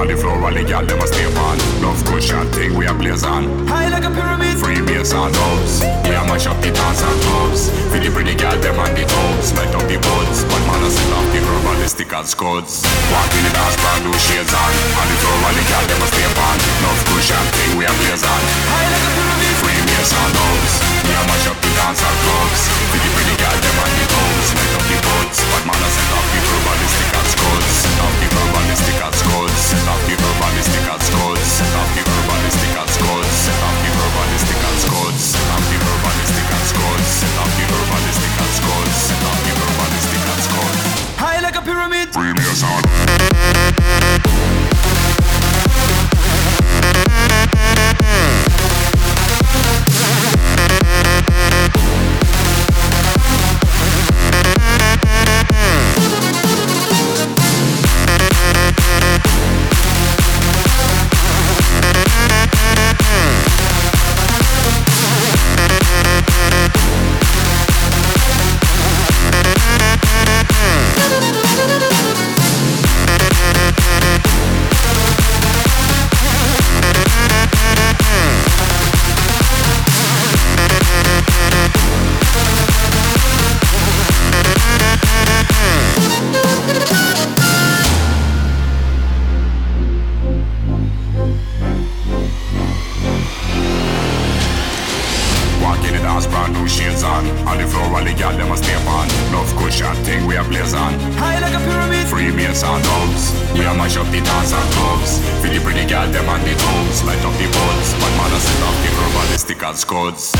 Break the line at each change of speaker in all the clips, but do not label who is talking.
on the floor all the girl them a step on. Love good shot thing we a blaze on. High like a pyramid. Free bass and dubs. We a mash up the dance and clubs. Feel the pretty girl them on the tubs. Light up the buds. But man a set off the grub and the stick and scuds. Walk in the dance brand new shades on. On the floor all the
girl them a step
on. Love good shot thing we a blaze on. Shades on. On the floor, while the girl them a stay on. Love cushion thing, we a blaze on.
High like a pyramid.
Free meals and dubs. We a mash up the dance and clubs. For the pretty girl, them on the toes. Light up the buds. But man, I set off the verbalistic and scuds.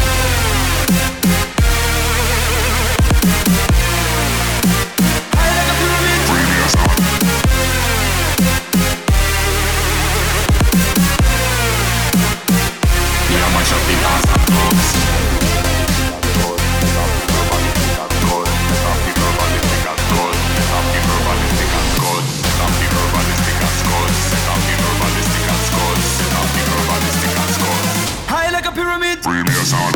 Free meals and